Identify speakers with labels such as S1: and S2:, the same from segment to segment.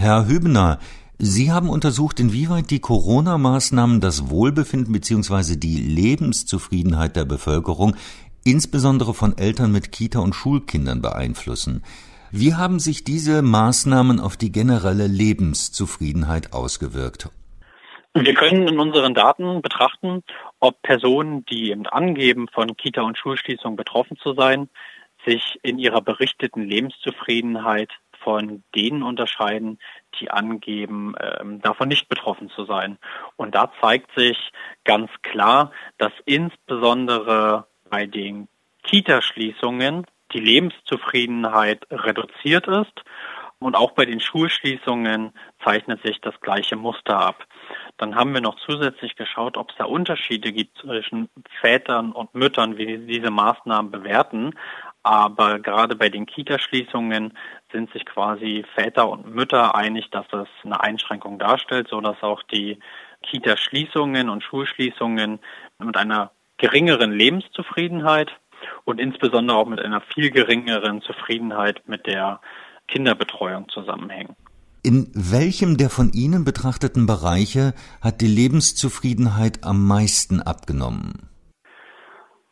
S1: Herr Hübner, Sie haben untersucht, inwieweit die Corona-Maßnahmen das Wohlbefinden bzw. die Lebenszufriedenheit der Bevölkerung, insbesondere von Eltern mit Kita- und Schulkindern, beeinflussen. Wie haben sich diese Maßnahmen auf die generelle Lebenszufriedenheit ausgewirkt?
S2: Wir können in unseren Daten betrachten, ob Personen, die eben angeben, von Kita- und Schulschließungen betroffen zu sein, sich in ihrer berichteten Lebenszufriedenheit von denen unterscheiden, die angeben, ähm, davon nicht betroffen zu sein. Und da zeigt sich ganz klar, dass insbesondere bei den Kitaschließungen die Lebenszufriedenheit reduziert ist und auch bei den Schulschließungen zeichnet sich das gleiche Muster ab. Dann haben wir noch zusätzlich geschaut, ob es da Unterschiede gibt zwischen Vätern und Müttern, wie diese Maßnahmen bewerten. Aber gerade bei den Kitaschließungen sind sich quasi Väter und Mütter einig, dass es eine Einschränkung darstellt, so dass auch die Kitaschließungen und Schulschließungen mit einer geringeren Lebenszufriedenheit und insbesondere auch mit einer viel geringeren Zufriedenheit mit der Kinderbetreuung zusammenhängen.
S1: In welchem der von Ihnen betrachteten Bereiche hat die Lebenszufriedenheit am meisten abgenommen?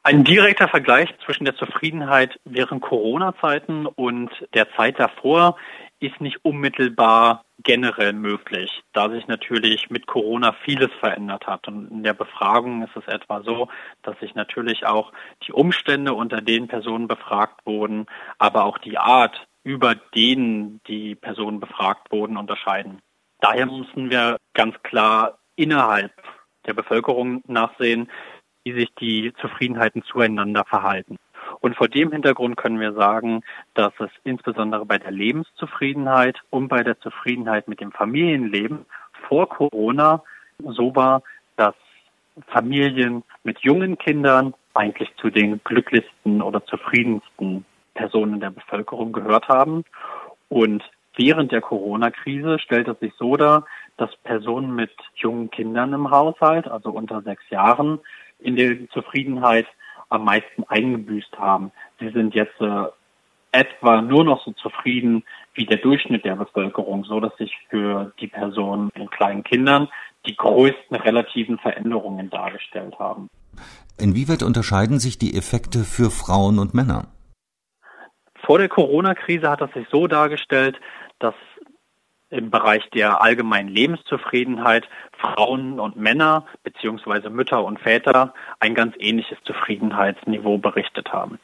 S2: Ein direkter Vergleich zwischen der Zufriedenheit während Corona-Zeiten und der Zeit davor ist nicht unmittelbar generell möglich, da sich natürlich mit Corona vieles verändert hat. Und in der Befragung ist es etwa so, dass sich natürlich auch die Umstände, unter denen Personen befragt wurden, aber auch die Art, über denen die Personen befragt wurden, unterscheiden. Daher müssen wir ganz klar innerhalb der Bevölkerung nachsehen, wie sich die Zufriedenheiten zueinander verhalten. Und vor dem Hintergrund können wir sagen, dass es insbesondere bei der Lebenszufriedenheit und bei der Zufriedenheit mit dem Familienleben vor Corona so war, dass Familien mit jungen Kindern eigentlich zu den glücklichsten oder zufriedensten Personen der Bevölkerung gehört haben. Und während der Corona-Krise stellt es sich so dar, dass Personen mit jungen Kindern im Haushalt, also unter sechs Jahren, in der Zufriedenheit am meisten eingebüßt haben. Sie sind jetzt äh, etwa nur noch so zufrieden wie der Durchschnitt der Bevölkerung, so dass sich für die Personen in kleinen Kindern die größten relativen Veränderungen dargestellt haben.
S1: Inwieweit unterscheiden sich die Effekte für Frauen und Männer?
S2: Vor der Corona-Krise hat es sich so dargestellt, dass im Bereich der allgemeinen Lebenszufriedenheit Frauen und Männer beziehungsweise Mütter und Väter ein ganz ähnliches Zufriedenheitsniveau berichtet haben.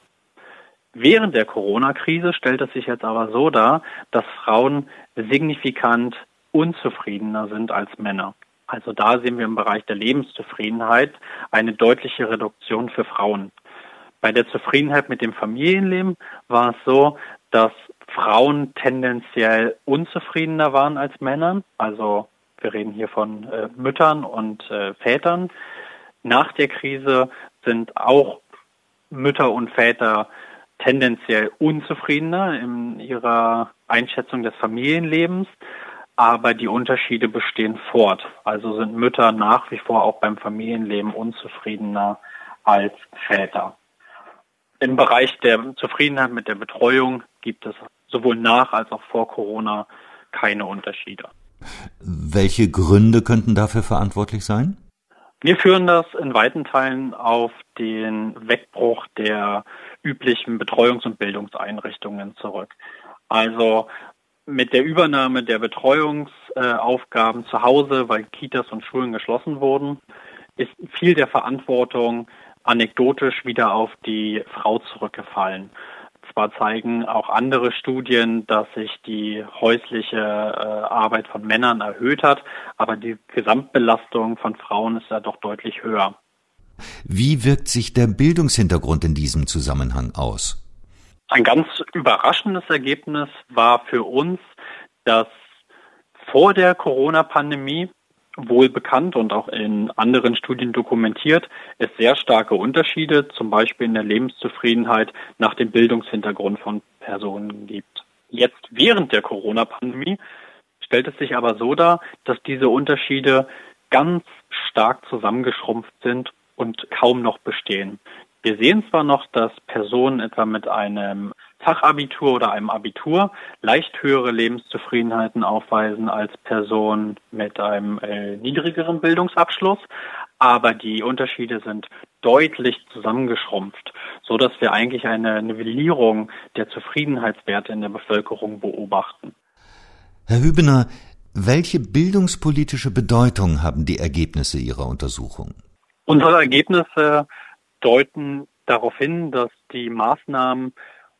S2: Während der Corona-Krise stellt es sich jetzt aber so dar, dass Frauen signifikant unzufriedener sind als Männer. Also da sehen wir im Bereich der Lebenszufriedenheit eine deutliche Reduktion für Frauen. Bei der Zufriedenheit mit dem Familienleben war es so, dass Frauen tendenziell unzufriedener waren als Männer. Also wir reden hier von äh, Müttern und äh, Vätern. Nach der Krise sind auch Mütter und Väter tendenziell unzufriedener in ihrer Einschätzung des Familienlebens, aber die Unterschiede bestehen fort. Also sind Mütter nach wie vor auch beim Familienleben unzufriedener als Väter. Im Bereich der Zufriedenheit mit der Betreuung gibt es sowohl nach als auch vor Corona keine Unterschiede.
S1: Welche Gründe könnten dafür verantwortlich sein?
S2: Wir führen das in weiten Teilen auf den Wegbruch der üblichen Betreuungs- und Bildungseinrichtungen zurück. Also mit der Übernahme der Betreuungsaufgaben zu Hause, weil Kitas und Schulen geschlossen wurden, ist viel der Verantwortung anekdotisch wieder auf die Frau zurückgefallen. Zwar zeigen auch andere Studien, dass sich die häusliche äh, Arbeit von Männern erhöht hat, aber die Gesamtbelastung von Frauen ist ja doch deutlich höher.
S1: Wie wirkt sich der Bildungshintergrund in diesem Zusammenhang aus?
S2: Ein ganz überraschendes Ergebnis war für uns, dass vor der Corona-Pandemie wohl bekannt und auch in anderen Studien dokumentiert, es sehr starke Unterschiede, zum Beispiel in der Lebenszufriedenheit nach dem Bildungshintergrund von Personen gibt. Jetzt während der Corona-Pandemie stellt es sich aber so dar, dass diese Unterschiede ganz stark zusammengeschrumpft sind und kaum noch bestehen. Wir sehen zwar noch, dass Personen etwa mit einem Fachabitur oder einem Abitur leicht höhere Lebenszufriedenheiten aufweisen als Personen mit einem äh, niedrigeren Bildungsabschluss. Aber die Unterschiede sind deutlich zusammengeschrumpft, so dass wir eigentlich eine Nivellierung der Zufriedenheitswerte in der Bevölkerung beobachten.
S1: Herr Hübener, welche bildungspolitische Bedeutung haben die Ergebnisse Ihrer Untersuchung?
S2: Unsere Ergebnisse deuten darauf hin, dass die Maßnahmen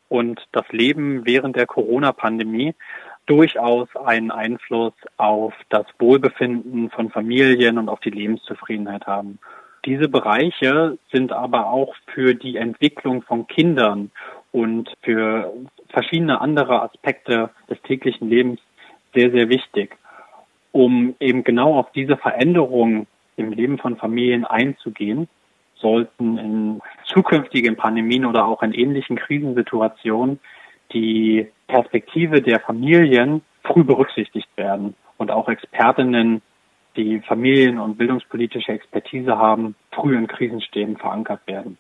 S2: und das Leben während der Corona-Pandemie durchaus einen Einfluss auf das Wohlbefinden von Familien und auf die Lebenszufriedenheit haben. Diese Bereiche sind aber auch für die Entwicklung von Kindern und für verschiedene andere Aspekte des täglichen Lebens sehr, sehr wichtig, um eben genau auf diese Veränderungen im Leben von Familien einzugehen sollten in zukünftigen Pandemien oder auch in ähnlichen Krisensituationen die Perspektive der Familien früh berücksichtigt werden und auch Expertinnen, die Familien- und bildungspolitische Expertise haben, früh in Krisenstäben verankert werden.